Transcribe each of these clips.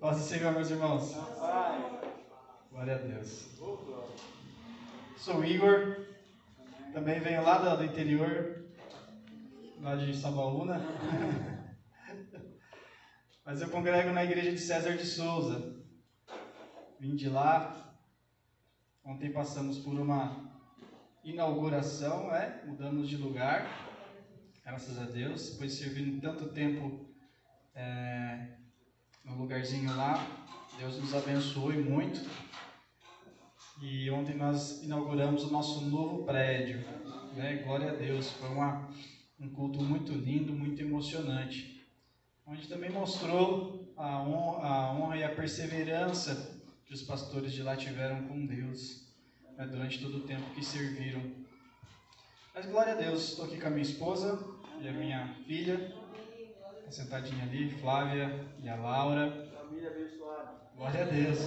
Paz do Senhor, meus irmãos. Glória a Deus. Sou Igor, também venho lá do interior, lá de Sabaúna. Mas eu congrego na igreja de César de Souza. Vim de lá. Ontem passamos por uma inauguração, né? mudamos de lugar, graças a Deus. Depois servindo tanto tempo é, no lugarzinho lá, Deus nos abençoou muito. E ontem nós inauguramos o nosso novo prédio. Né? Glória a Deus. Foi uma, um culto muito lindo, muito emocionante. Onde também mostrou a honra, a honra e a perseverança que os pastores de lá tiveram com Deus né? durante todo o tempo que serviram. Mas glória a Deus, estou aqui com a minha esposa e a minha filha, sentadinha ali, Flávia e a Laura. Família abençoada. Glória a Deus.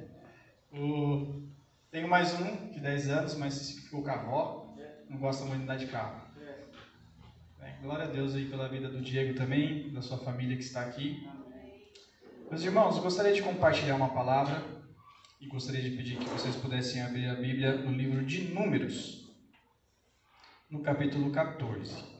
o, tenho mais um de 10 anos, mas ficou com a avó. Não gosta muito de andar de carro. É, glória a Deus aí pela vida do Diego também, da sua família que está aqui. Meus irmãos, gostaria de compartilhar uma palavra e gostaria de pedir que vocês pudessem abrir a Bíblia no livro de Números, no capítulo 14.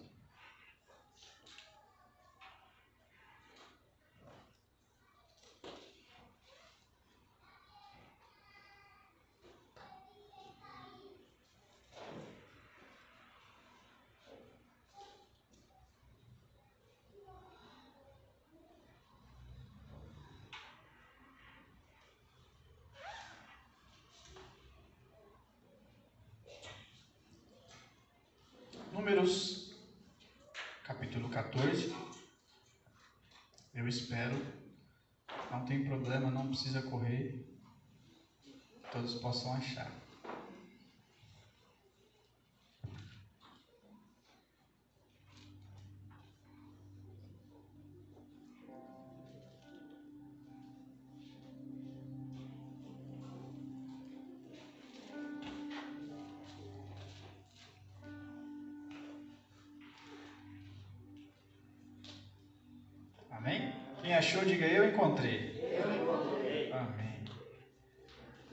Números, capítulo 14. Eu espero, não tem problema, não precisa correr, todos possam achar. Encontrei. Eu encontrei. Amém.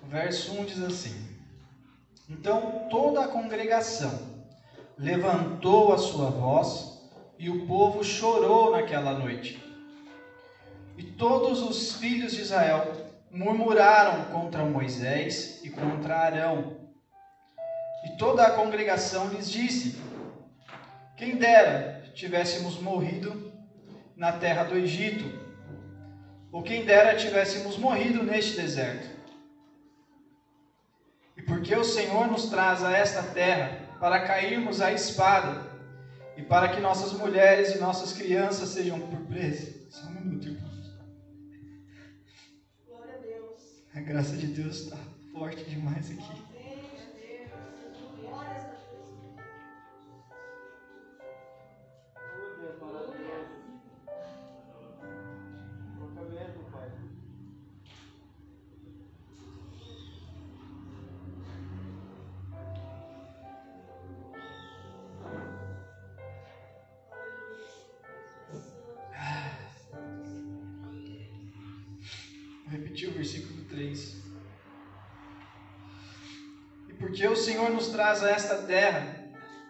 O verso 1 diz assim: Então toda a congregação levantou a sua voz e o povo chorou naquela noite. E todos os filhos de Israel murmuraram contra Moisés e contra Arão. E toda a congregação lhes disse: Quem dera tivéssemos morrido na terra do Egito, ou quem dera tivéssemos morrido neste deserto. E porque o Senhor nos traz a esta terra para cairmos à espada, e para que nossas mulheres e nossas crianças sejam por presa. Só um minuto, irmãos. Glória a Deus. A graça de Deus está forte demais aqui. Senhor nos traz a esta terra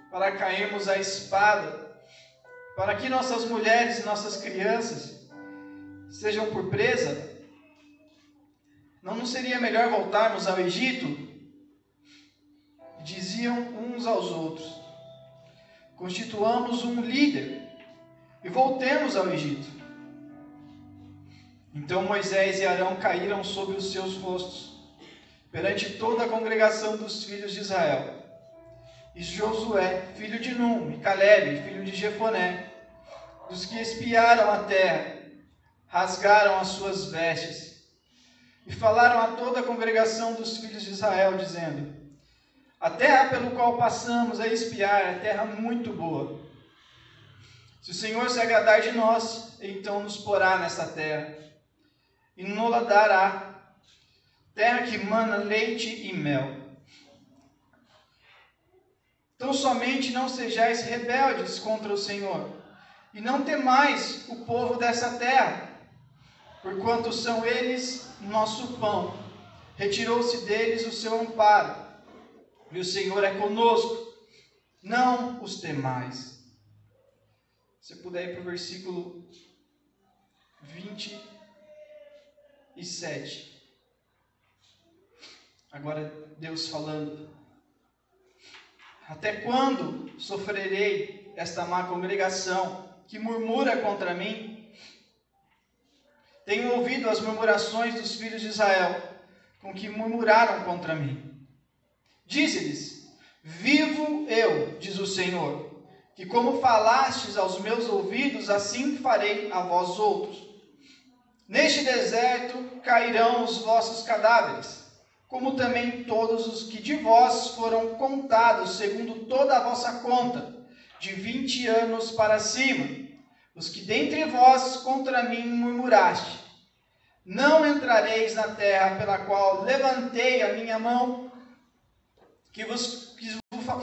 para cairmos à espada, para que nossas mulheres e nossas crianças sejam por presa, não nos seria melhor voltarmos ao Egito? Diziam uns aos outros: Constituamos um líder e voltemos ao Egito. Então Moisés e Arão caíram sobre os seus rostos, perante toda a congregação dos filhos de Israel. E Josué, filho de Num, e Caleb, filho de Jefoné, dos que espiaram a terra, rasgaram as suas vestes, e falaram a toda a congregação dos filhos de Israel, dizendo: A terra pelo qual passamos a espiar é terra muito boa. Se o Senhor se agradar de nós, então nos porá nessa terra e nola dará, terra que mana leite e mel. Então somente não sejais rebeldes contra o Senhor, e não temais o povo dessa terra, porquanto são eles nosso pão. Retirou-se deles o seu amparo, e o Senhor é conosco. Não os temais. Se puder ir para o versículo 27. Agora Deus falando. Até quando sofrerei esta má congregação que murmura contra mim? Tenho ouvido as murmurações dos filhos de Israel, com que murmuraram contra mim. Dize-lhes: Vivo eu, diz o Senhor, que como falastes aos meus ouvidos, assim farei a vós outros. Neste deserto cairão os vossos cadáveres como também todos os que de vós foram contados segundo toda a vossa conta, de vinte anos para cima, os que dentre vós contra mim murmuraste. Não entrareis na terra pela qual levantei a minha mão, que vos,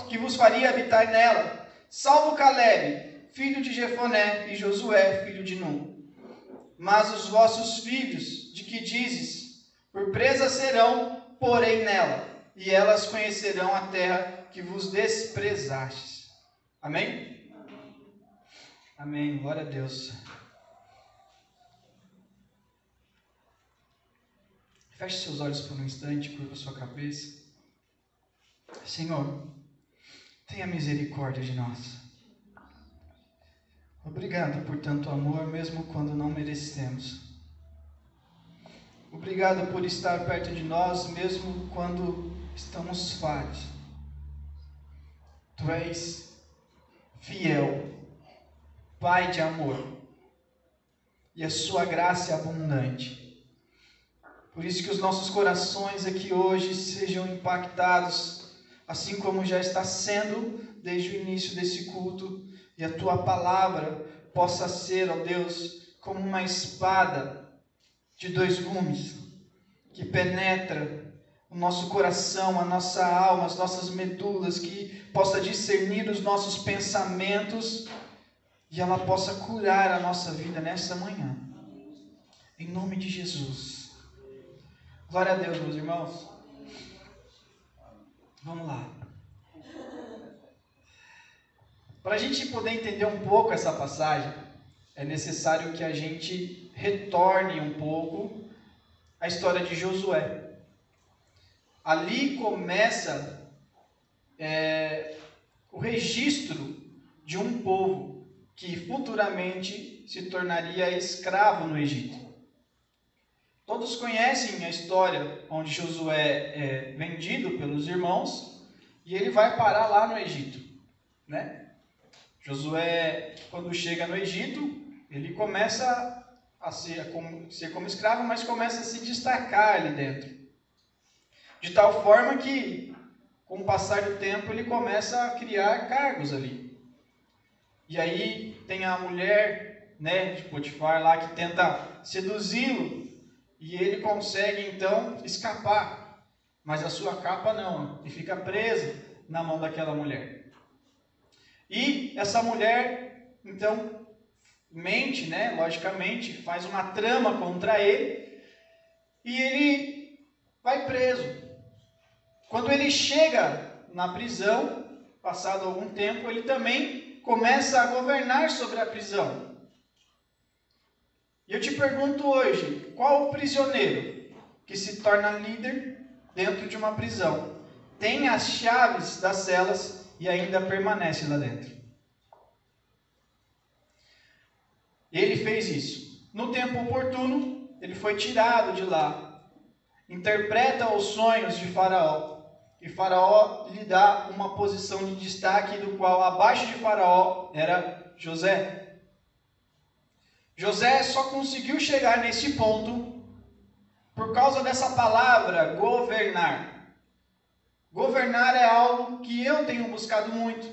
que vos faria habitar nela, salvo Caleb, filho de Jefoné, e Josué, filho de Num. Mas os vossos filhos, de que dizes, por presa serão, porém nela, e elas conhecerão a terra que vos desprezastes. Amém? Amém. Glória a Deus. Feche seus olhos por um instante, curva sua cabeça. Senhor, tenha misericórdia de nós. Obrigado por tanto amor, mesmo quando não merecemos. Obrigado por estar perto de nós, mesmo quando estamos falhos. Tu és fiel, Pai de amor, e a Sua graça é abundante. Por isso que os nossos corações aqui hoje sejam impactados, assim como já está sendo desde o início desse culto, e a Tua palavra possa ser, ó Deus, como uma espada de dois gumes que penetra o nosso coração, a nossa alma, as nossas medulas, que possa discernir os nossos pensamentos e ela possa curar a nossa vida nessa manhã. Em nome de Jesus. Glória a Deus, meus irmãos. Vamos lá. Para a gente poder entender um pouco essa passagem, é necessário que a gente retorne um pouco a história de Josué. Ali começa é, o registro de um povo que futuramente se tornaria escravo no Egito. Todos conhecem a história onde Josué é vendido pelos irmãos e ele vai parar lá no Egito, né? Josué, quando chega no Egito, ele começa a ser como, ser como escravo, mas começa a se destacar ali dentro. De tal forma que, com o passar do tempo, ele começa a criar cargos ali. E aí tem a mulher né, de Potifar lá que tenta seduzi-lo e ele consegue então escapar. Mas a sua capa não, e fica presa na mão daquela mulher. E essa mulher então mente, né, logicamente, faz uma trama contra ele e ele vai preso. Quando ele chega na prisão, passado algum tempo, ele também começa a governar sobre a prisão. E eu te pergunto hoje, qual o prisioneiro que se torna líder dentro de uma prisão tem as chaves das celas e ainda permanece lá dentro? Ele fez isso. No tempo oportuno, ele foi tirado de lá. Interpreta os sonhos de Faraó. E Faraó lhe dá uma posição de destaque, do qual abaixo de Faraó era José. José só conseguiu chegar nesse ponto por causa dessa palavra governar. Governar é algo que eu tenho buscado muito.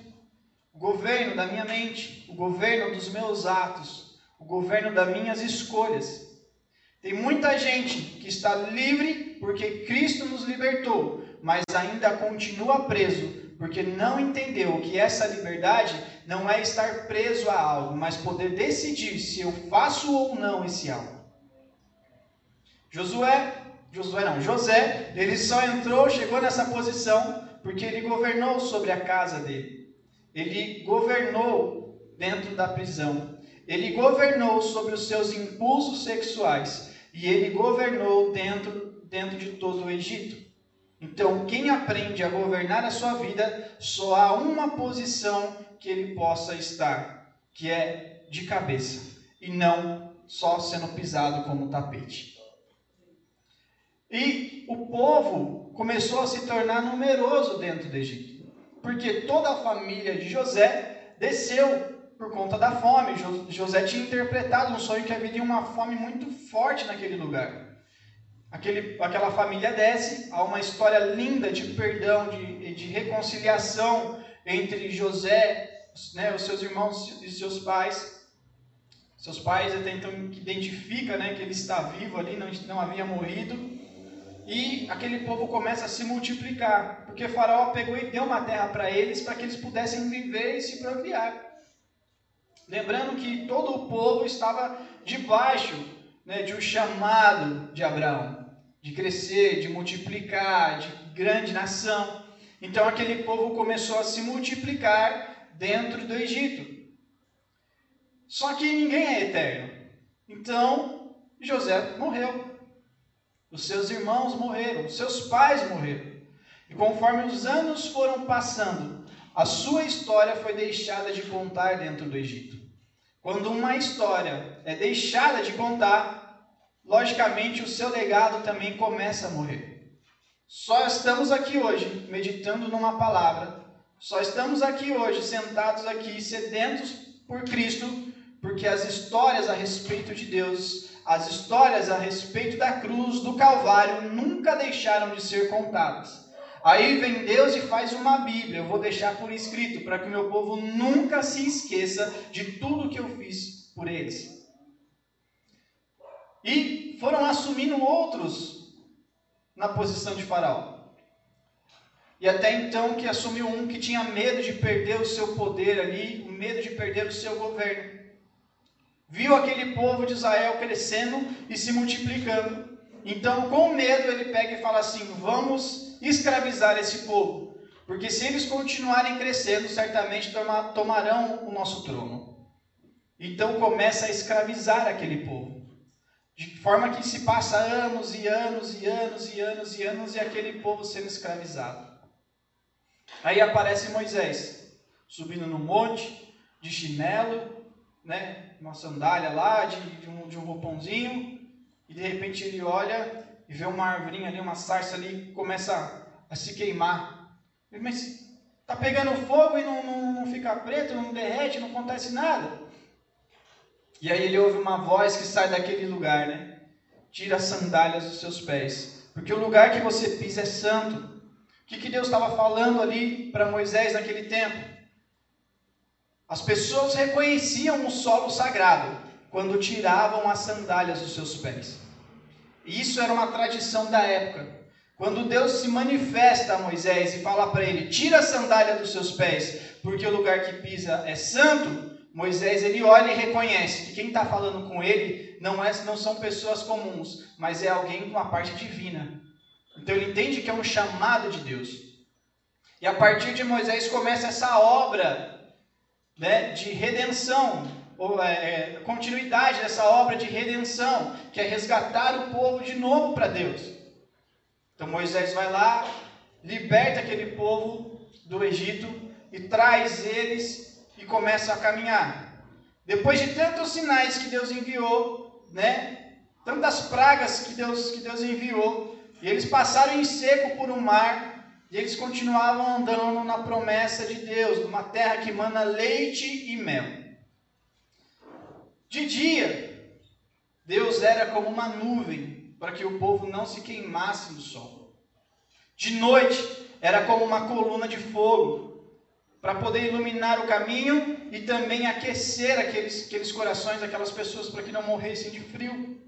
O governo da minha mente, o governo dos meus atos, o governo das minhas escolhas. Tem muita gente que está livre porque Cristo nos libertou, mas ainda continua preso porque não entendeu que essa liberdade não é estar preso a algo, mas poder decidir se eu faço ou não esse algo. Josué, Josué não, José, ele só entrou, chegou nessa posição porque ele governou sobre a casa dele. Ele governou dentro da prisão. Ele governou sobre os seus impulsos sexuais e ele governou dentro dentro de todo o Egito. Então, quem aprende a governar a sua vida, só há uma posição que ele possa estar, que é de cabeça, e não só sendo pisado como tapete. E o povo começou a se tornar numeroso dentro do Egito, porque toda a família de José desceu por conta da fome. José tinha interpretado um sonho que havia uma fome muito forte naquele lugar. Aquele, aquela família desce, há uma história linda de perdão, de, de reconciliação entre José, né, os seus irmãos e seus pais. Seus pais até então identifica né, que ele está vivo ali, não, não havia morrido. E aquele povo começa a se multiplicar, porque Faraó pegou e deu uma terra para eles, para que eles pudessem viver e se procriar. Lembrando que todo o povo estava debaixo né, de um chamado de Abraão de crescer, de multiplicar, de grande nação. Então aquele povo começou a se multiplicar dentro do Egito. Só que ninguém é eterno. Então José morreu. Os seus irmãos morreram, os seus pais morreram. E conforme os anos foram passando, a sua história foi deixada de contar dentro do Egito. Quando uma história é deixada de contar, logicamente o seu legado também começa a morrer. Só estamos aqui hoje meditando numa palavra, só estamos aqui hoje sentados aqui sedentos por Cristo, porque as histórias a respeito de Deus, as histórias a respeito da cruz, do Calvário, nunca deixaram de ser contadas. Aí vem Deus e faz uma Bíblia, eu vou deixar por escrito, para que o meu povo nunca se esqueça de tudo que eu fiz por eles. E foram assumindo outros na posição de Faraó. E até então que assumiu um que tinha medo de perder o seu poder ali, o medo de perder o seu governo. Viu aquele povo de Israel crescendo e se multiplicando. Então, com medo, ele pega e fala assim: vamos escravizar esse povo. Porque se eles continuarem crescendo, certamente tomarão o nosso trono. Então começa a escravizar aquele povo. De forma que se passa anos e anos e anos e anos e anos e aquele povo sendo escravizado. Aí aparece Moisés, subindo no monte, de chinelo, né, uma sandália lá, de, de, um, de um roupãozinho, e de repente ele olha e vê uma árvore ali, uma sarça ali, começa a, se queimar. Mas tá pegando fogo e não, não, não fica preto, não derrete, não acontece nada. E aí ele ouve uma voz que sai daquele lugar, né? Tira as sandálias dos seus pés, porque o lugar que você pisa é santo. O que, que Deus estava falando ali para Moisés naquele tempo? As pessoas reconheciam o solo sagrado quando tiravam as sandálias dos seus pés. Isso era uma tradição da época. Quando Deus se manifesta a Moisés e fala para ele: tira a sandália dos seus pés, porque o lugar que pisa é santo, Moisés ele olha e reconhece que quem está falando com ele não, é, não são pessoas comuns, mas é alguém com uma parte divina. Então ele entende que é um chamado de Deus. E a partir de Moisés começa essa obra né, de redenção, continuidade dessa obra de redenção, que é resgatar o povo de novo para Deus. Então Moisés vai lá, liberta aquele povo do Egito e traz eles e começam a caminhar. Depois de tantos sinais que Deus enviou, né? Tantas pragas que Deus, que Deus enviou, e eles passaram em seco por um mar, e eles continuavam andando na promessa de Deus, numa terra que mana leite e mel. De dia, Deus era como uma nuvem para que o povo não se queimasse no sol. De noite, era como uma coluna de fogo para poder iluminar o caminho e também aquecer aqueles, aqueles corações daquelas pessoas para que não morressem de frio.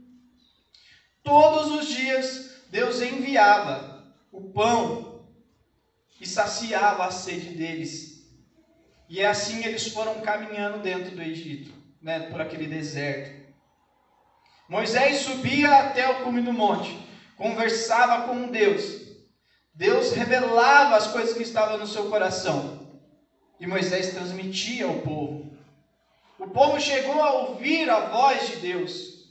Todos os dias Deus enviava o pão e saciava a sede deles. E é assim eles foram caminhando dentro do Egito, né, por aquele deserto. Moisés subia até o cume do monte, conversava com Deus. Deus revelava as coisas que estavam no seu coração. E Moisés transmitia ao povo. O povo chegou a ouvir a voz de Deus.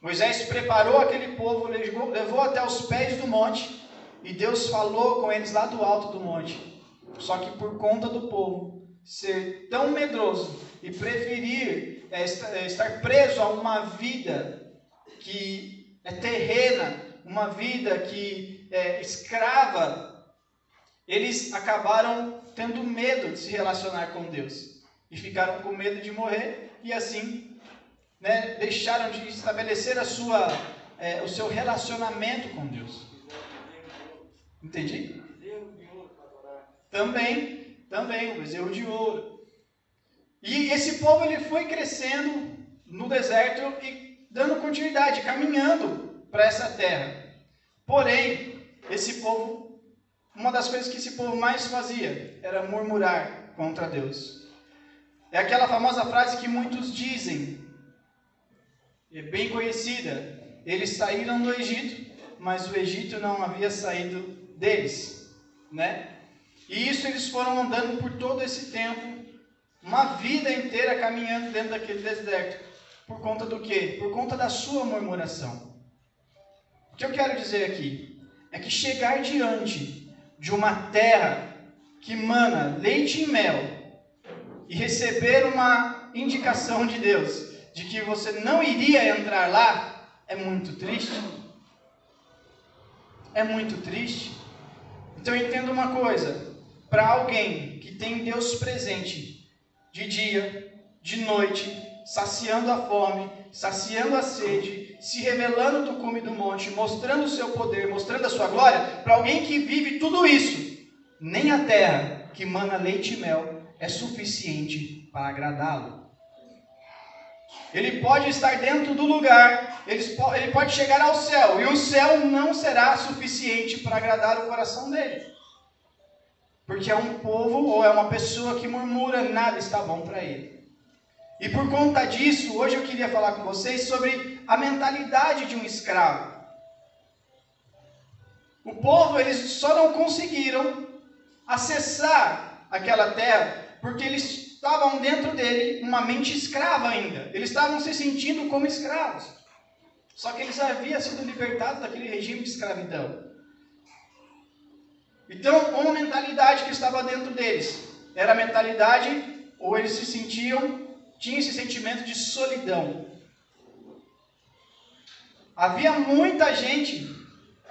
Moisés preparou aquele povo, levou, até os pés do monte, e Deus falou com eles lá do alto do monte. Só que por conta do povo ser tão medroso e preferir é, é estar preso a uma vida que é terrena, uma vida que é escrava, eles acabaram tendo medo de se relacionar com Deus e ficaram com medo de morrer e assim né, deixaram de estabelecer a sua, é, o seu relacionamento com Deus. Entendi? Também, também, o bezerro de ouro. E esse povo ele foi crescendo no deserto e dando continuidade, caminhando para essa terra. Porém, esse povo, uma das coisas que esse povo mais fazia era murmurar contra Deus. É aquela famosa frase que muitos dizem, é bem conhecida. Eles saíram do Egito, mas o Egito não havia saído deles, né? E isso eles foram andando por todo esse tempo, uma vida inteira caminhando dentro daquele deserto. Por conta do quê? Por conta da sua murmuração. O que eu quero dizer aqui é que chegar diante de uma terra que mana leite e mel e receber uma indicação de Deus de que você não iria entrar lá é muito triste. É muito triste. Então entenda uma coisa: para alguém que tem Deus presente de dia, de noite, saciando a fome, saciando a sede, se revelando do cume do monte, mostrando o seu poder, mostrando a sua glória, para alguém que vive tudo isso, nem a terra que mana leite e mel é suficiente para agradá-lo. Ele pode estar dentro do lugar, ele pode chegar ao céu, e o céu não será suficiente para agradar o coração dele. Porque é um povo ou é uma pessoa que murmura, nada está bom para ele. E por conta disso, hoje eu queria falar com vocês sobre a mentalidade de um escravo. O povo, eles só não conseguiram acessar aquela terra porque eles estavam dentro dele uma mente escrava ainda. Eles estavam se sentindo como escravos. Só que eles haviam sido libertados daquele regime de escravidão. Então, uma mentalidade que estava dentro deles era a mentalidade, ou eles se sentiam, tinham esse sentimento de solidão. Havia muita gente,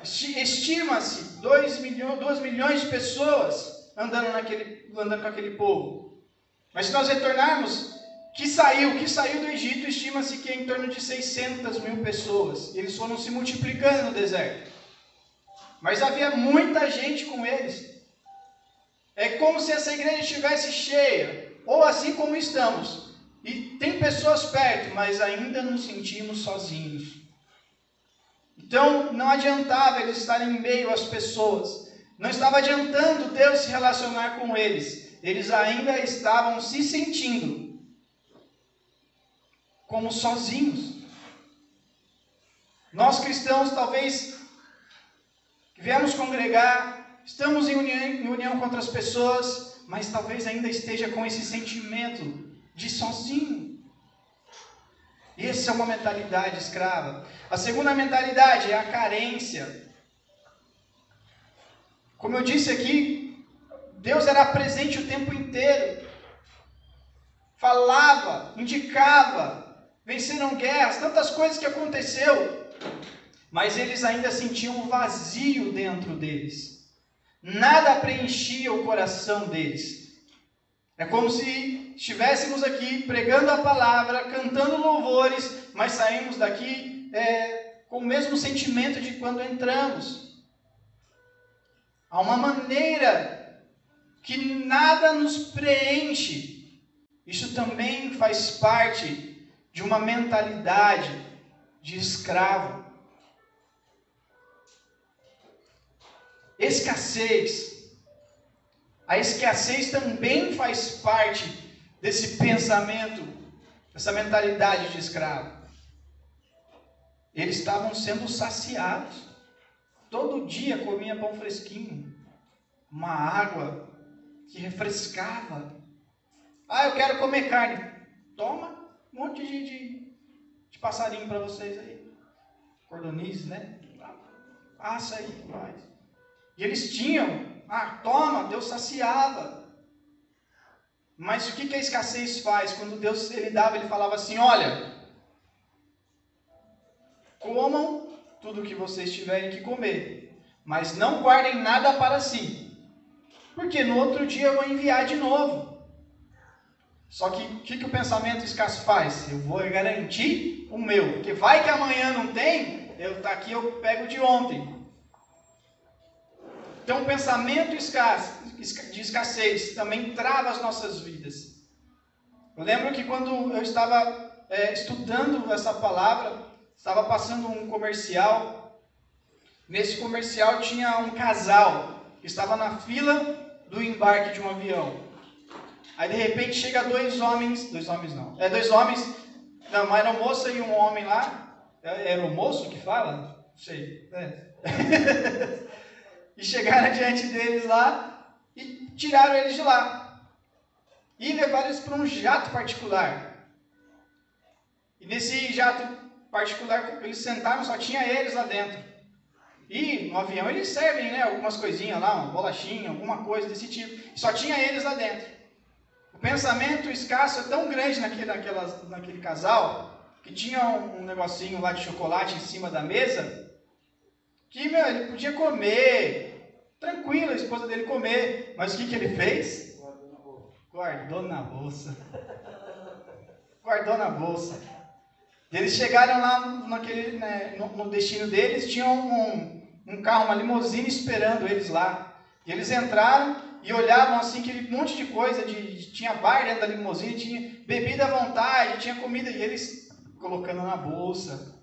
estima-se 2 milhões, milhões de pessoas andando, naquele, andando com aquele povo. Mas se nós retornarmos, que saiu, que saiu do Egito, estima-se que é em torno de 600 mil pessoas. Eles foram se multiplicando no deserto. Mas havia muita gente com eles. É como se essa igreja estivesse cheia, ou assim como estamos. E tem pessoas perto, mas ainda nos sentimos sozinhos. Então, não adiantava eles estarem em meio às pessoas. Não estava adiantando Deus se relacionar com eles eles ainda estavam se sentindo como sozinhos. Nós cristãos, talvez, viemos congregar, estamos em união, em união com outras pessoas, mas talvez ainda esteja com esse sentimento de sozinho. Essa é uma mentalidade escrava. A segunda mentalidade é a carência. Como eu disse aqui, Deus era presente o tempo inteiro. Falava, indicava, venceram guerras, tantas coisas que aconteceu. Mas eles ainda sentiam um vazio dentro deles. Nada preenchia o coração deles. É como se estivéssemos aqui pregando a palavra, cantando louvores, mas saímos daqui é, com o mesmo sentimento de quando entramos. Há uma maneira que nada nos preenche. Isso também faz parte de uma mentalidade de escravo. Escassez. A escassez também faz parte desse pensamento, dessa mentalidade de escravo. eles estavam sendo saciados. Todo dia comia pão fresquinho, uma água que refrescava. Ah, eu quero comer carne. Toma um monte de, de, de passarinho para vocês aí. Cordonize, né? Passa aí, faz. E eles tinham. Ah, toma, Deus saciava. Mas o que, que a escassez faz? Quando Deus ele dava, ele falava assim: olha, comam tudo que vocês tiverem que comer, mas não guardem nada para si, porque no outro dia eu vou enviar de novo. Só que o que, que o pensamento escasso faz? Eu vou garantir o meu, porque vai que amanhã não tem, eu tá aqui eu pego de ontem. Então o pensamento de escassez também trava as nossas vidas. Eu lembro que quando eu estava é, estudando essa palavra, estava passando um comercial. Nesse comercial tinha um casal que estava na fila do embarque de um avião. Aí de repente chega dois homens, dois homens não, é dois homens, não, uma aeromoça e um homem lá. É, era o moço que fala? Não sei. É. e chegaram diante deles lá e tiraram eles de lá. E levaram eles para um jato particular. E nesse jato particular, eles sentaram, só tinha eles lá dentro. E no avião eles servem, né, algumas coisinhas lá, uma bolachinha, alguma coisa desse tipo. Só tinha eles lá dentro. O pensamento escasso é tão grande naquele, naquela, naquele casal, que tinha um, um negocinho lá de chocolate em cima da mesa, que meu, ele podia comer, tranquilo, a esposa dele comer. Mas o que, que ele fez? Guardou na bolsa. Guardou na bolsa. Eles chegaram lá naquele, né, no, no, destino deles, tinham um, um carro, uma limusine esperando eles lá. E eles entraram e olhavam assim, aquele monte de coisa, de, de, tinha bar dentro da limusine, tinha bebida à vontade, tinha comida, e eles colocando na bolsa.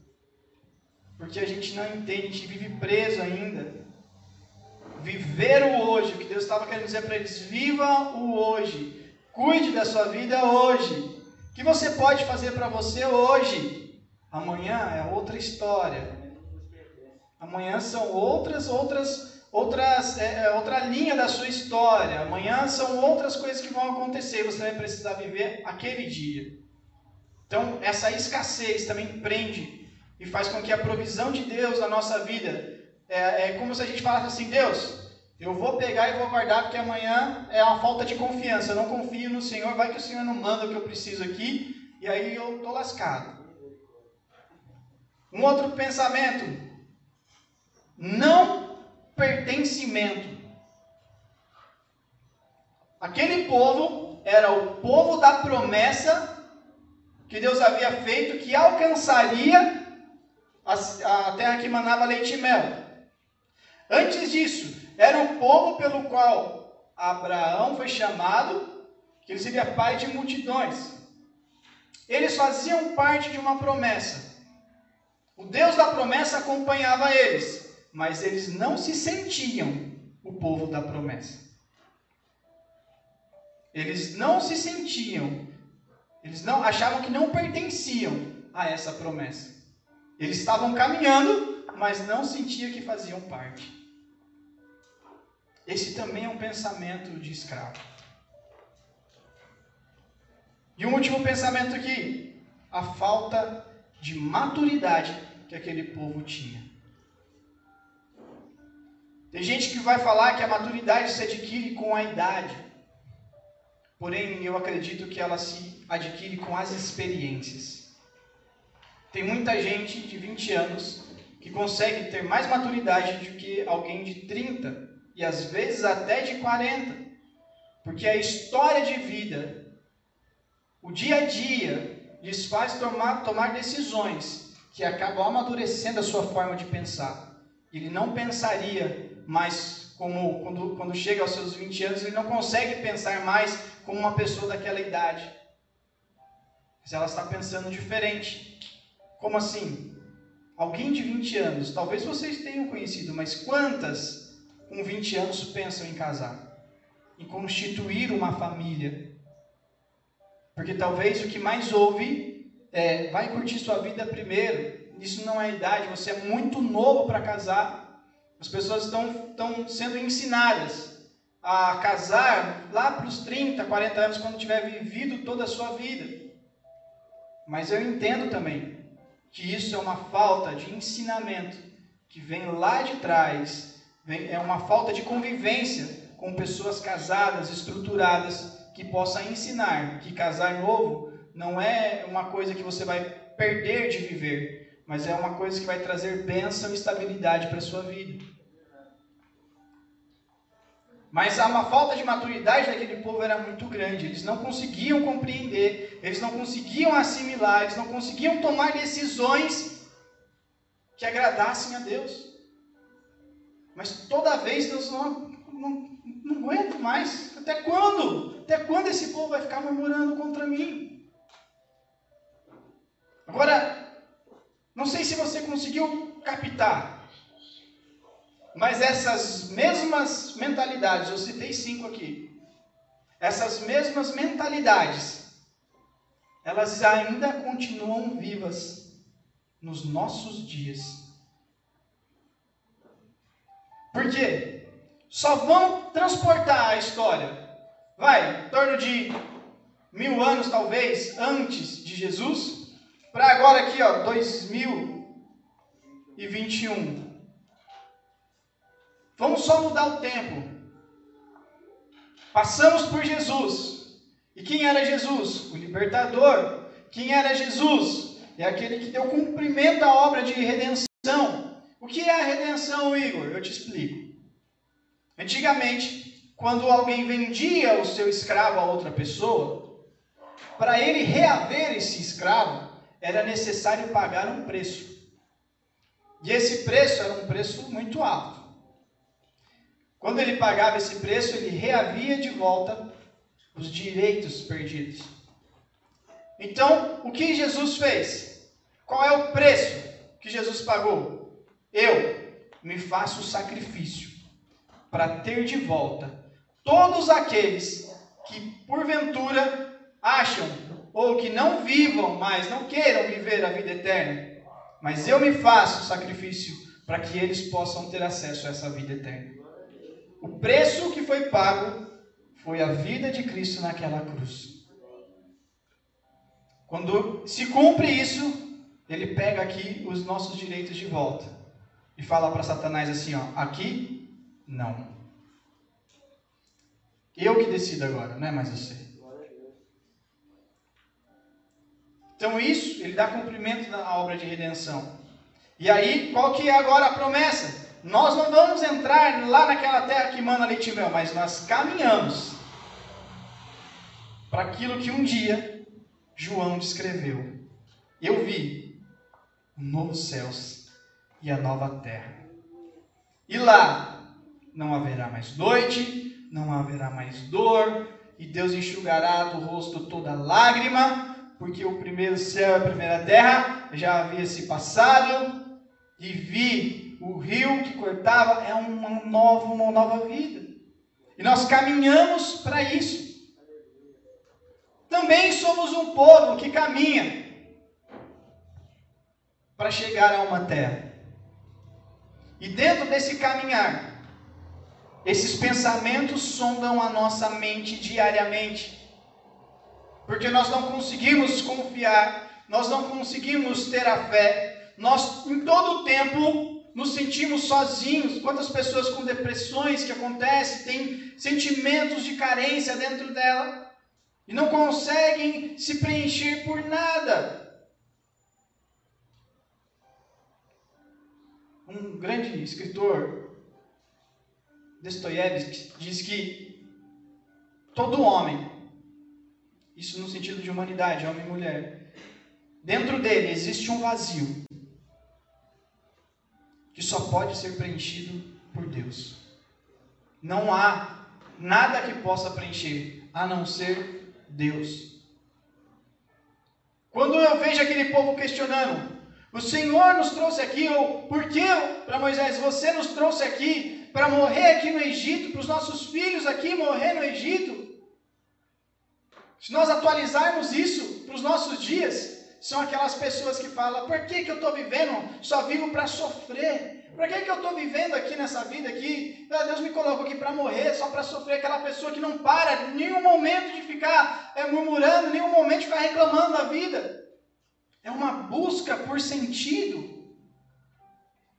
Porque a gente não entende, a gente vive preso ainda. Viver o hoje, o que Deus estava querendo dizer para eles, viva o hoje. Cuide da sua vida hoje que você pode fazer para você hoje? Amanhã é outra história. Amanhã são outras, outras, outras, é, é, outra linha da sua história. Amanhã são outras coisas que vão acontecer. Você vai precisar viver aquele dia. Então, essa escassez também prende e faz com que a provisão de Deus na nossa vida é, é como se a gente falasse assim: Deus, eu vou pegar e vou guardar porque amanhã é uma falta de confiança. Eu não confio no Senhor, vai que o Senhor não manda o que eu preciso aqui e aí eu estou lascado. Um outro pensamento: não pertencimento. Aquele povo era o povo da promessa que Deus havia feito que alcançaria a, terra que manava leite e mel. Antes disso, era o povo pelo qual Abraão foi chamado, que ele seria pai de multidões. Eles faziam parte de uma promessa. O Deus da promessa acompanhava eles, mas eles não se sentiam o povo da promessa. Eles não se sentiam, eles não achavam que não pertenciam a essa promessa. Eles estavam caminhando, mas não sentiam que faziam parte. Esse também é um pensamento de escravo. E um último pensamento aqui: a falta de maturidade que aquele povo tinha. Tem gente que vai falar que a maturidade se adquire com a idade. Porém, eu acredito que ela se adquire com as experiências. Tem muita gente de 20 anos que consegue ter mais maturidade do que alguém de 30 e às vezes até de 40. Porque a história de vida, o dia a dia, lhes faz tomar, tomar decisões que acabam amadurecendo a sua forma de pensar. Ele não pensaria mais como quando, quando chega aos seus 20 anos, ele não consegue pensar mais como uma pessoa daquela idade. Mas ela está pensando diferente. Como assim? Alguém de 20 anos, talvez vocês tenham conhecido, mas quantas com 20 anos pensam em casar, em constituir uma família. Porque talvez o que mais ouve é: vai curtir sua vida primeiro, isso não é idade, você é muito novo para casar. As pessoas estão, estão sendo ensinadas a casar lá para os 30, 40 anos, quando tiver vivido toda a sua vida. Mas eu entendo também que isso é uma falta de ensinamento que vem lá de trás, vem, é uma falta de convivência com pessoas casadas, estruturadas, que possa ensinar que casar novo não é uma coisa que você vai perder de viver, mas é uma coisa que vai trazer bênção e estabilidade para a sua vida. Mas uma falta de maturidade daquele povo era muito grande. Eles não conseguiam compreender, eles não conseguiam assimilar, eles não conseguiam tomar decisões que agradassem a Deus. Mas toda vez Deus não, não, não aguento mais. Até quando? Até quando esse povo vai ficar murmurando contra mim? Agora, não sei se você conseguiu captar. Mas essas mesmas mentalidades, eu citei cinco aqui, essas mesmas mentalidades, elas ainda continuam vivas nos nossos dias. Por quê? Só vão transportar a história, vai, em torno de mil anos talvez antes de Jesus, para agora aqui, ó, 2021. Vamos só mudar o tempo. Passamos por Jesus. E quem era Jesus? O libertador. Quem era Jesus? É aquele que deu cumprimento à obra de redenção. O que é a redenção, Igor? Eu te explico. Antigamente, quando alguém vendia o seu escravo a outra pessoa, para ele reaver esse escravo, era necessário pagar um preço. E esse preço era um preço muito alto. Quando ele pagava esse preço, ele reavia de volta os direitos perdidos. Então, o que Jesus fez? Qual é o preço que Jesus pagou? Eu me faço sacrifício para ter de volta todos aqueles que porventura acham ou que não vivam mais, não queiram viver a vida eterna, mas eu me faço sacrifício para que eles possam ter acesso a essa vida eterna. O preço que foi pago foi a vida de Cristo naquela cruz. Quando se cumpre isso, ele pega aqui os nossos direitos de volta e fala para Satanás assim: ó, aqui não. Eu que decido agora, não é mais você. Então isso, ele dá cumprimento à obra de redenção. E aí, qual que é agora a promessa? Nós não vamos entrar lá naquela terra que manda leite e mel, mas nós caminhamos para aquilo que um dia João descreveu. Eu vi o novo céus e a nova terra. E lá não haverá mais noite, não haverá mais dor, e Deus enxugará do rosto toda lágrima, porque o primeiro céu e a primeira terra já havia se passado, e vi o rio que cortava é uma nova, uma nova vida. E nós caminhamos para isso. Também somos um povo que caminha para chegar a uma terra. E dentro desse caminhar, esses pensamentos sondam a nossa mente diariamente. Porque nós não conseguimos confiar, nós não conseguimos ter a fé, nós em todo o tempo nos sentimos sozinhos. Quantas pessoas com depressões que acontecem, têm sentimentos de carência dentro dela e não conseguem se preencher por nada. Um grande escritor, Dostoiévski, diz que todo homem, isso no sentido de humanidade, homem e mulher, dentro dele existe um vazio que só pode ser preenchido por Deus. Não há nada que possa preencher a não ser Deus. Quando eu vejo aquele povo questionando, o Senhor nos trouxe aqui, ou por que, para Moisés, você nos trouxe aqui para morrer aqui no Egito, para os nossos filhos aqui morrer no Egito? Se nós atualizarmos isso para os nossos dias, são aquelas pessoas que falam: por que, que eu estou vivendo? Só vivo para sofrer. Por que, que eu estou vivendo aqui nessa vida aqui? Ah, Deus me colocou aqui para morrer, só para sofrer. Aquela pessoa que não para nenhum momento de ficar é, murmurando, nenhum momento de ficar reclamando da vida. É uma busca por sentido.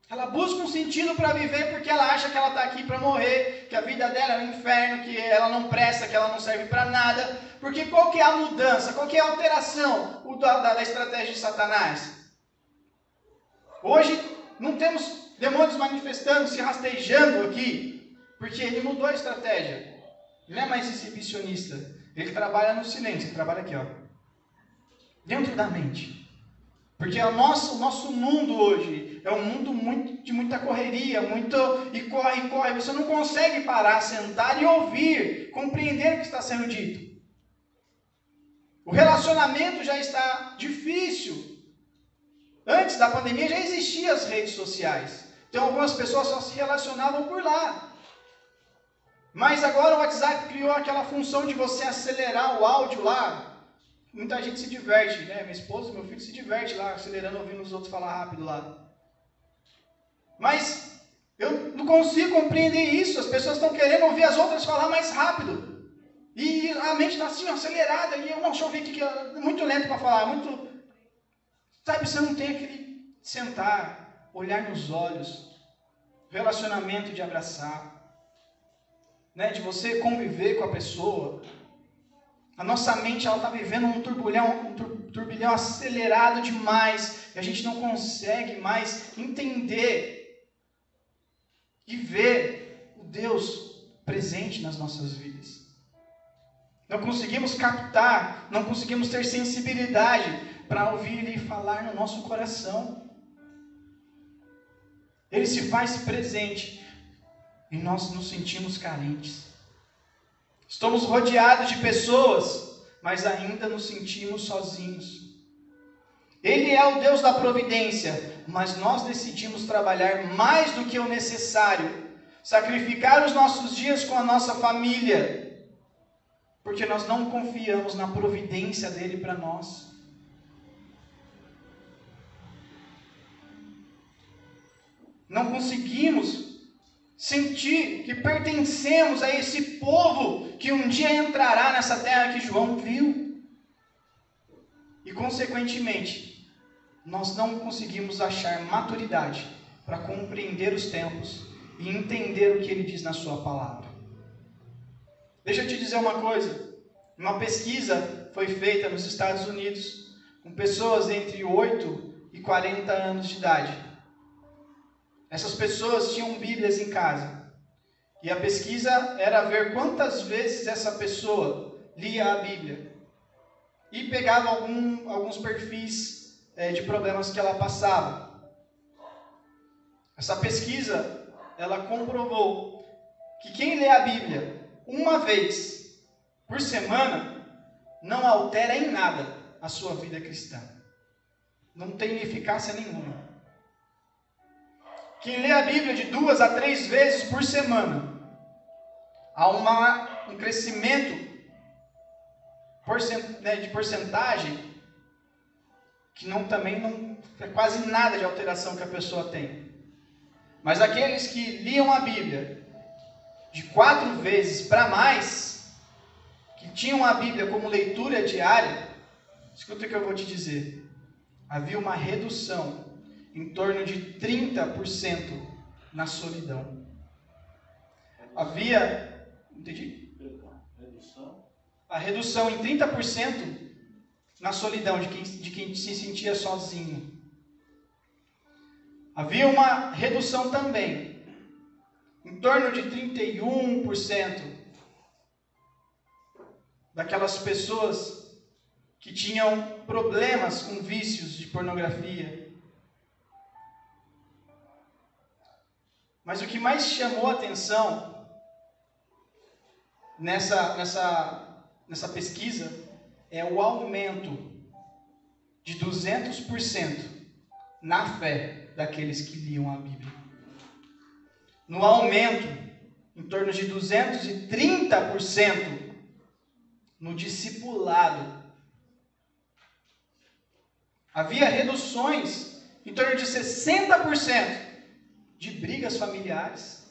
Ela busca um sentido para viver porque ela acha que ela está aqui para morrer, que a vida dela é um inferno, que ela não presta, que ela não serve para nada. Porque qual que é a mudança, qual que é a alteração da, da estratégia de Satanás? Hoje não temos demônios manifestando, se rastejando aqui, porque ele mudou a estratégia. Ele não é mais exibicionista. Ele trabalha no silêncio, ele trabalha aqui, ó. Dentro da mente. Porque o nosso, nosso mundo hoje é um mundo muito, de muita correria, muito e corre, corre. Você não consegue parar, sentar e ouvir, compreender o que está sendo dito. O relacionamento já está difícil. Antes da pandemia já existiam as redes sociais. Então algumas pessoas só se relacionavam por lá. Mas agora o WhatsApp criou aquela função de você acelerar o áudio lá. Muita gente se diverte, né? Minha esposa, meu filho se diverte lá, acelerando, ouvindo os outros falar rápido lá. Mas eu não consigo compreender isso. As pessoas estão querendo ouvir as outras falar mais rápido. E a mente está assim, acelerada. E eu, não, deixa eu ver aqui, que é muito lento para falar. Muito. Sabe, você não tem aquele sentar, olhar nos olhos, relacionamento de abraçar, né, de você conviver com a pessoa. A nossa mente ela está vivendo um turbilhão, um turbilhão acelerado demais e a gente não consegue mais entender e ver o Deus presente nas nossas vidas. Não conseguimos captar, não conseguimos ter sensibilidade para ouvir Ele falar no nosso coração. Ele se faz presente e nós nos sentimos carentes. Estamos rodeados de pessoas, mas ainda nos sentimos sozinhos. Ele é o Deus da providência, mas nós decidimos trabalhar mais do que o necessário, sacrificar os nossos dias com a nossa família, porque nós não confiamos na providência dele para nós. Não conseguimos sentir que pertencemos a esse povo que um dia entrará nessa terra que João viu. E, consequentemente, nós não conseguimos achar maturidade para compreender os tempos e entender o que ele diz na sua palavra. Deixa eu te dizer uma coisa. Uma pesquisa foi feita nos Estados Unidos com pessoas entre 8 e 40 anos de idade. Essas pessoas tinham Bíblias em casa. E a pesquisa era ver quantas vezes essa pessoa lia a Bíblia. E pegava algum, alguns perfis é, de problemas que ela passava. Essa pesquisa, ela comprovou que quem lê a Bíblia uma vez por semana não altera em nada a sua vida cristã. Não tem eficácia nenhuma. Quem lê a Bíblia de duas a três vezes por semana, há uma, um crescimento né, de porcentagem que não também não é quase nada de alteração que a pessoa tem. Mas aqueles que liam a Bíblia de quatro vezes para mais, que tinham a Bíblia como leitura diária, escuta o que eu vou te dizer. Havia uma redução em torno de 30% na solidão. Havia. Entendi? A redução em 30% na solidão de quem, de quem se sentia sozinho. Havia uma redução também, em torno de 31% daquelas pessoas que tinham problemas com vícios de pornografia, Mas o que mais chamou a atenção nessa, nessa, nessa pesquisa é o aumento de 200% na fé daqueles que liam a Bíblia. No aumento, em torno de 230% no discipulado Havia reduções em torno de 60% de brigas familiares.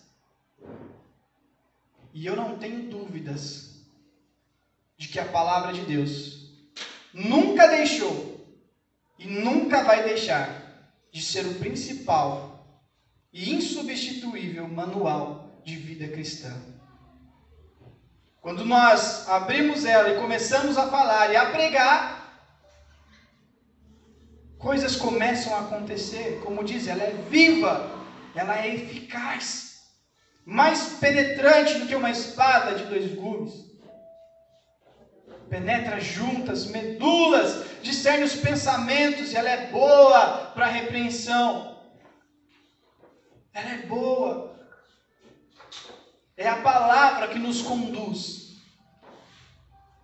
E eu não tenho dúvidas de que a palavra de Deus nunca deixou e nunca vai deixar de ser o principal e insubstituível manual de vida cristã. Quando nós abrimos ela e começamos a falar e a pregar, coisas começam a acontecer. Como diz, ela é viva, ela é eficaz, mais penetrante do que uma espada de dois gumes. Penetra juntas, medulas, discerne os pensamentos e ela é boa para repreensão. Ela é boa. É a palavra que nos conduz.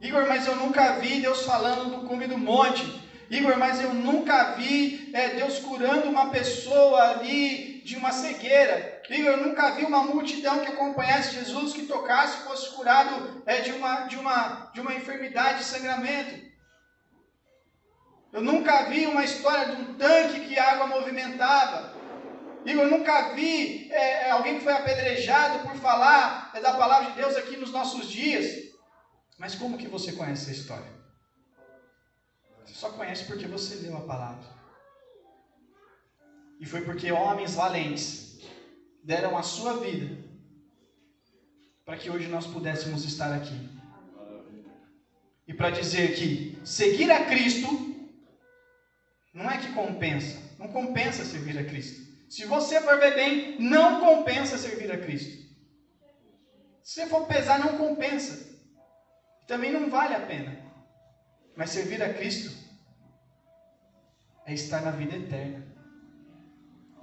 Igor, mas eu nunca vi Deus falando do cume do monte. Igor, mas eu nunca vi é, Deus curando uma pessoa ali de uma cegueira. Eu nunca vi uma multidão que acompanhasse Jesus, que tocasse, fosse curado é, de, uma, de, uma, de uma enfermidade de sangramento. Eu nunca vi uma história de um tanque que a água movimentava. Eu nunca vi é, é alguém que foi apedrejado por falar é, da palavra de Deus aqui nos nossos dias. Mas como que você conhece essa história? Você só conhece porque você leu a palavra. E foi porque homens valentes deram a sua vida para que hoje nós pudéssemos estar aqui. E para dizer que seguir a Cristo não é que compensa, não compensa servir a Cristo. Se você for ver bem, não compensa servir a Cristo. Se você for pesar, não compensa. Também não vale a pena. Mas servir a Cristo é estar na vida eterna.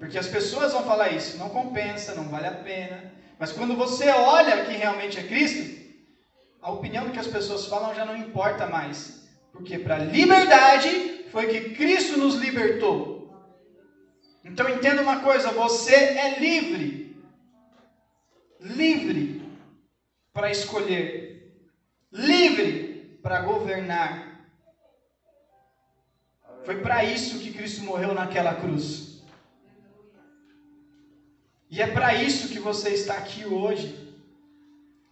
Porque as pessoas vão falar isso, não compensa, não vale a pena. Mas quando você olha que realmente é Cristo, a opinião que as pessoas falam já não importa mais. Porque para a liberdade foi que Cristo nos libertou. Então entenda uma coisa: você é livre. Livre para escolher. Livre para governar. Foi para isso que Cristo morreu naquela cruz. E é para isso que você está aqui hoje.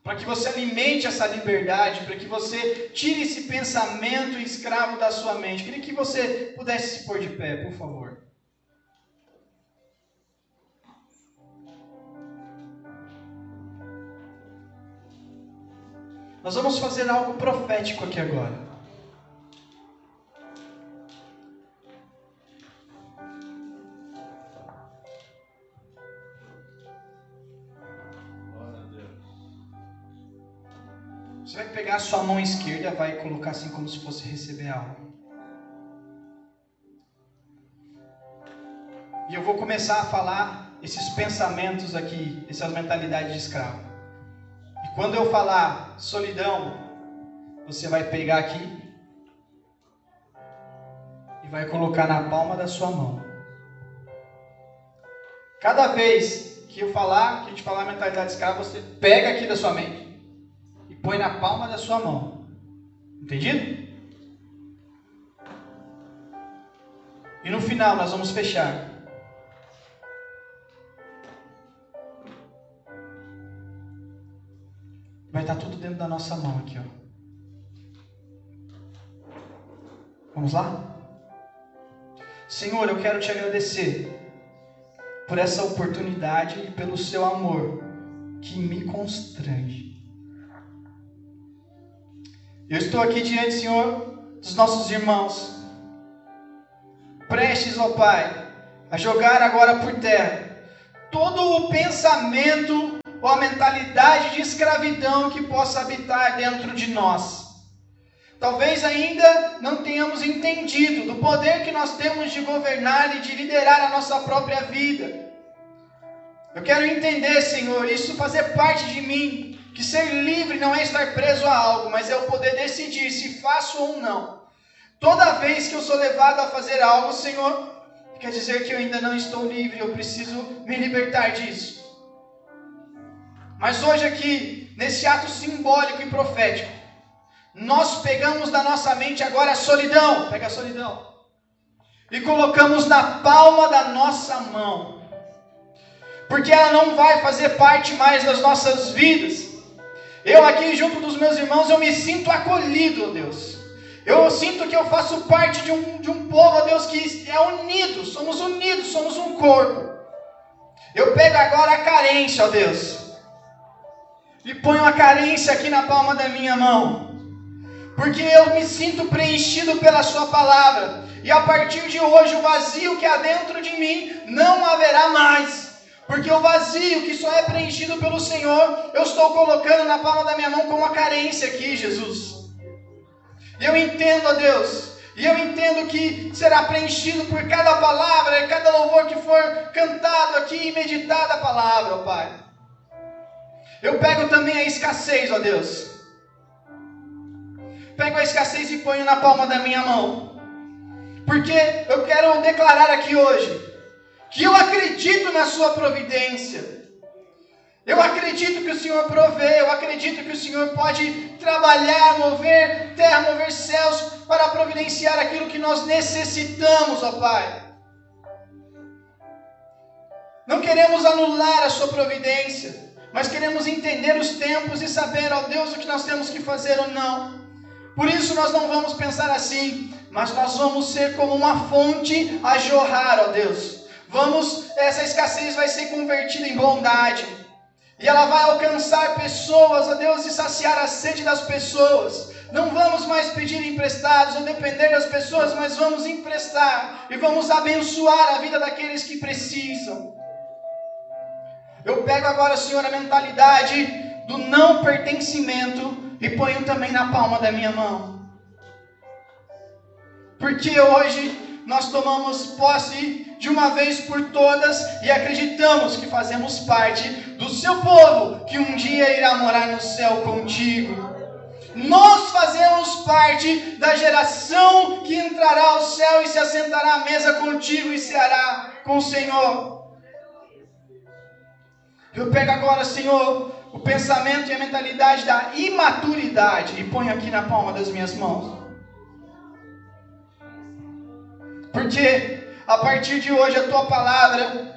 Para que você alimente essa liberdade, para que você tire esse pensamento escravo da sua mente. Queria que você pudesse se pôr de pé, por favor. Nós vamos fazer algo profético aqui agora. Pegar a sua mão esquerda, vai colocar assim como se fosse receber algo. E eu vou começar a falar esses pensamentos aqui, essa mentalidade de escravo. E quando eu falar solidão, você vai pegar aqui e vai colocar na palma da sua mão. Cada vez que eu falar, que a gente falar mentalidade de escravo, você pega aqui da sua mente põe na palma da sua mão. Entendido? E no final nós vamos fechar. Vai estar tudo dentro da nossa mão aqui, ó. Vamos lá? Senhor, eu quero te agradecer por essa oportunidade e pelo seu amor que me constrange. Eu estou aqui diante, Senhor, dos nossos irmãos, prestes, ó Pai, a jogar agora por terra todo o pensamento ou a mentalidade de escravidão que possa habitar dentro de nós. Talvez ainda não tenhamos entendido do poder que nós temos de governar e de liderar a nossa própria vida. Eu quero entender, Senhor, isso fazer parte de mim, que ser livre não é estar preso a algo, mas é o poder decidir se faço ou não. Toda vez que eu sou levado a fazer algo, Senhor, quer dizer que eu ainda não estou livre, eu preciso me libertar disso. Mas hoje aqui, nesse ato simbólico e profético, nós pegamos da nossa mente agora a solidão. Pega a solidão. e colocamos na palma da nossa mão, porque ela não vai fazer parte mais das nossas vidas. Eu aqui junto dos meus irmãos, eu me sinto acolhido, Deus. Eu sinto que eu faço parte de um, de um povo, ó Deus, que é unido, somos unidos, somos um corpo. Eu pego agora a carência, ó Deus, e ponho a carência aqui na palma da minha mão, porque eu me sinto preenchido pela Sua palavra, e a partir de hoje o vazio que há dentro de mim não haverá mais. Porque o vazio que só é preenchido pelo Senhor, eu estou colocando na palma da minha mão como uma carência aqui, Jesus. Eu entendo, ó Deus, e eu entendo que será preenchido por cada palavra, cada louvor que for cantado aqui e meditado a palavra, ó Pai. Eu pego também a escassez, ó Deus. Pego a escassez e ponho na palma da minha mão. Porque eu quero declarar aqui hoje que eu acredito na Sua providência. Eu acredito que o Senhor provê, eu acredito que o Senhor pode trabalhar, mover terra, mover céus para providenciar aquilo que nós necessitamos, ó Pai. Não queremos anular a Sua providência, mas queremos entender os tempos e saber, ó Deus, o que nós temos que fazer ou não. Por isso nós não vamos pensar assim, mas nós vamos ser como uma fonte a jorrar, ó Deus. Vamos, essa escassez vai ser convertida em bondade. E ela vai alcançar pessoas, ó Deus, e saciar a sede das pessoas. Não vamos mais pedir emprestados ou depender das pessoas, mas vamos emprestar e vamos abençoar a vida daqueles que precisam. Eu pego agora, Senhor, a mentalidade do não pertencimento e ponho também na palma da minha mão. Porque hoje nós tomamos posse de uma vez por todas e acreditamos que fazemos parte do seu povo que um dia irá morar no céu contigo. Nós fazemos parte da geração que entrará ao céu e se assentará à mesa contigo e ceará com o Senhor. Eu pego agora, Senhor, o pensamento e a mentalidade da imaturidade e ponho aqui na palma das minhas mãos. Porque a partir de hoje a tua palavra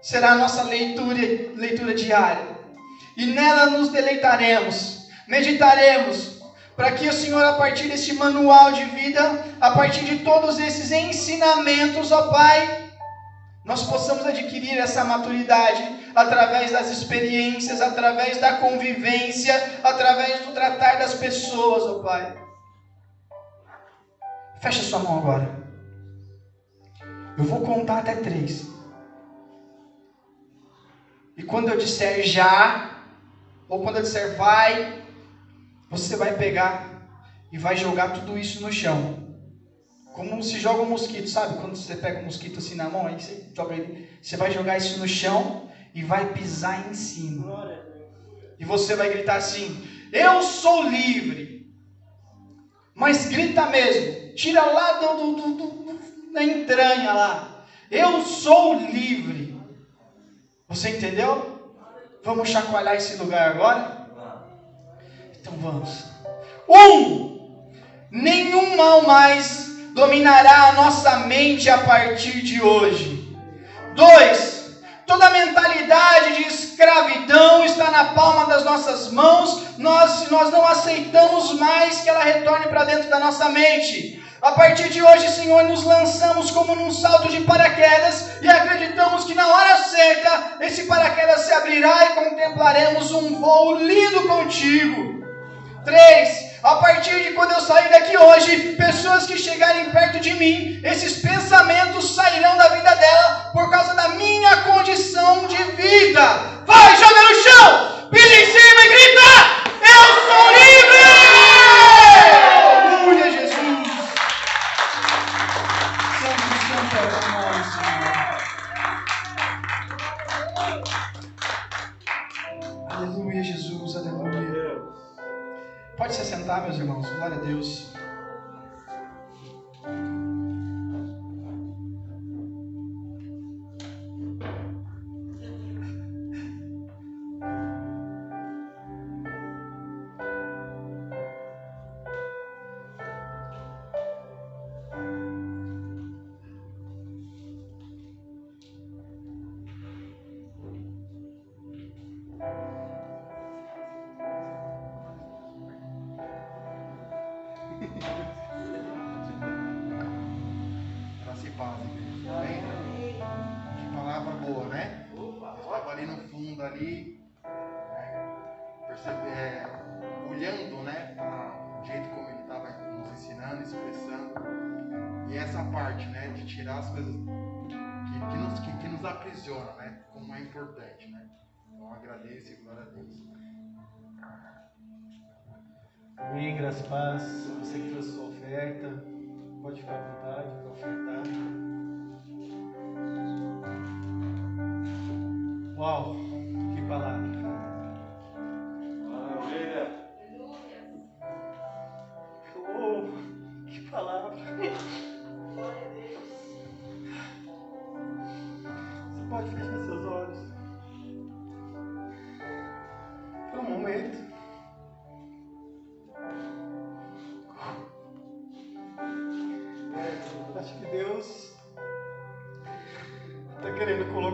será a nossa leitura, leitura diária. E nela nos deleitaremos, meditaremos, para que o Senhor, a partir desse manual de vida, a partir de todos esses ensinamentos, ó Pai, nós possamos adquirir essa maturidade através das experiências, através da convivência, através do tratar das pessoas, ó Pai. Fecha sua mão agora. Eu vou contar até três. E quando eu disser já, ou quando eu disser vai, você vai pegar e vai jogar tudo isso no chão. Como se joga um mosquito, sabe? Quando você pega um mosquito assim na mão, aí você joga ele. Você vai jogar isso no chão e vai pisar em cima. E você vai gritar assim: Eu sou livre. Mas grita mesmo. Tira lá do, do, do, da entranha lá. Eu sou livre. Você entendeu? Vamos chacoalhar esse lugar agora? Então vamos. Um, nenhum mal mais dominará a nossa mente a partir de hoje. Dois, toda mentalidade de escravidão está na palma das nossas mãos. Nós, nós não aceitamos mais que ela retorne para dentro da nossa mente. A partir de hoje, Senhor, nos lançamos como num salto de paraquedas e acreditamos que na hora certa esse paraquedas se abrirá e contemplaremos um voo lindo contigo. 3. A partir de quando eu sair daqui hoje, pessoas que chegarem perto de mim, esses pensamentos sairão da vida dela por causa da minha condição de vida. Vai, joga no chão, pisa em cima e grita: Eu sou livre! Pode se sentar, meus irmãos. Glória a Deus.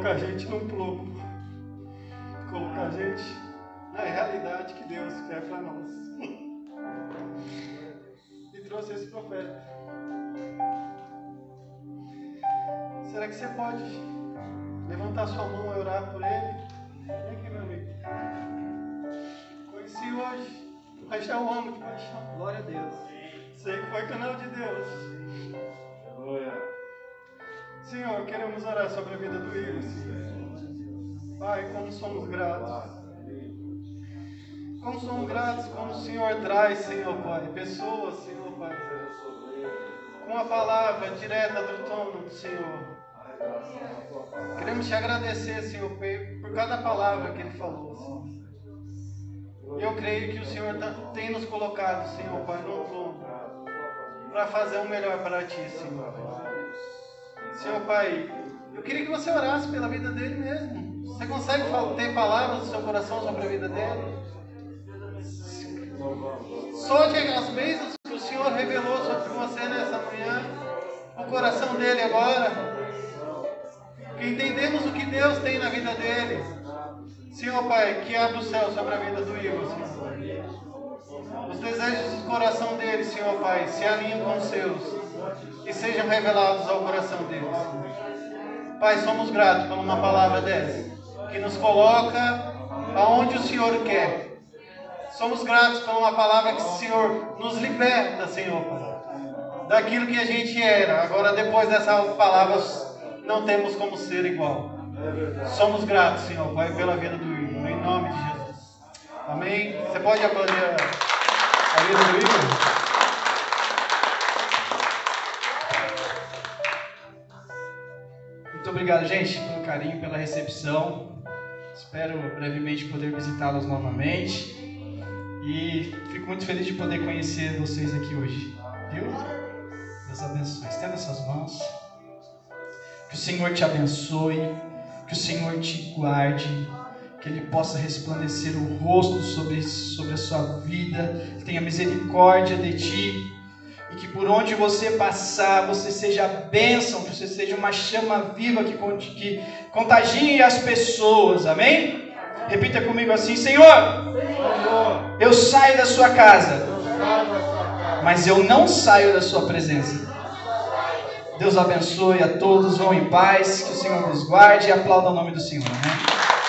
Colocar a gente num plumo. Colocar a gente na realidade que Deus quer para nós. E trouxe esse profeta. Será que você pode levantar sua mão e orar por ele? Vem aqui, meu amigo. Conheci hoje, mas já o amo de paixão. Glória a Deus. Sei que foi canal de Deus. Senhor, queremos orar sobre a vida do. Senhor. Pai, como somos gratos. Como somos gratos como o Senhor traz, Senhor Pai, pessoas, Senhor Pai, com a palavra direta do trono do Senhor. Queremos te agradecer, Senhor, por por cada palavra que Ele falou, Senhor. Eu creio que o Senhor tá- tem nos colocado, Senhor Pai, no trono para fazer o melhor para Ti, Senhor. Senhor Pai, eu queria que você orasse pela vida dele mesmo. Você consegue ter palavras no seu coração sobre a vida dele? Solte as bênçãos que o Senhor revelou sobre você nessa manhã, o coração dele agora. Que entendemos o que Deus tem na vida dele. Senhor Pai, que abra o céu sobre a vida do Igor, Senhor. Os desejos do coração dele, Senhor Pai, se alinham com os seus e sejam revelados ao coração dele. Senhor. Pai, somos gratos por uma palavra dessa, que nos coloca aonde o Senhor quer. Somos gratos por uma palavra que o Senhor nos liberta, Senhor, daquilo que a gente era. Agora, depois dessa palavra, não temos como ser igual. Somos gratos, Senhor, Pai, pela vida do Igor, em nome de Jesus. Amém? Você pode aplaudir a, vida do Igor? Muito obrigado, gente, pelo carinho, pela recepção. Espero brevemente poder visitá-los novamente. E fico muito feliz de poder conhecer vocês aqui hoje. Deus, Deus abençoe. Estenda suas mãos. Que o Senhor te abençoe. Que o Senhor te guarde. Que Ele possa resplandecer o rosto sobre, sobre a sua vida. Tenha misericórdia de ti. Que por onde você passar, você seja bênção, que você seja uma chama viva que, que contagie as pessoas. Amém? Repita comigo assim: Senhor, eu saio da sua casa, mas eu não saio da sua presença. Deus abençoe a todos, vão em paz, que o Senhor nos guarde e aplauda o nome do Senhor. Amém?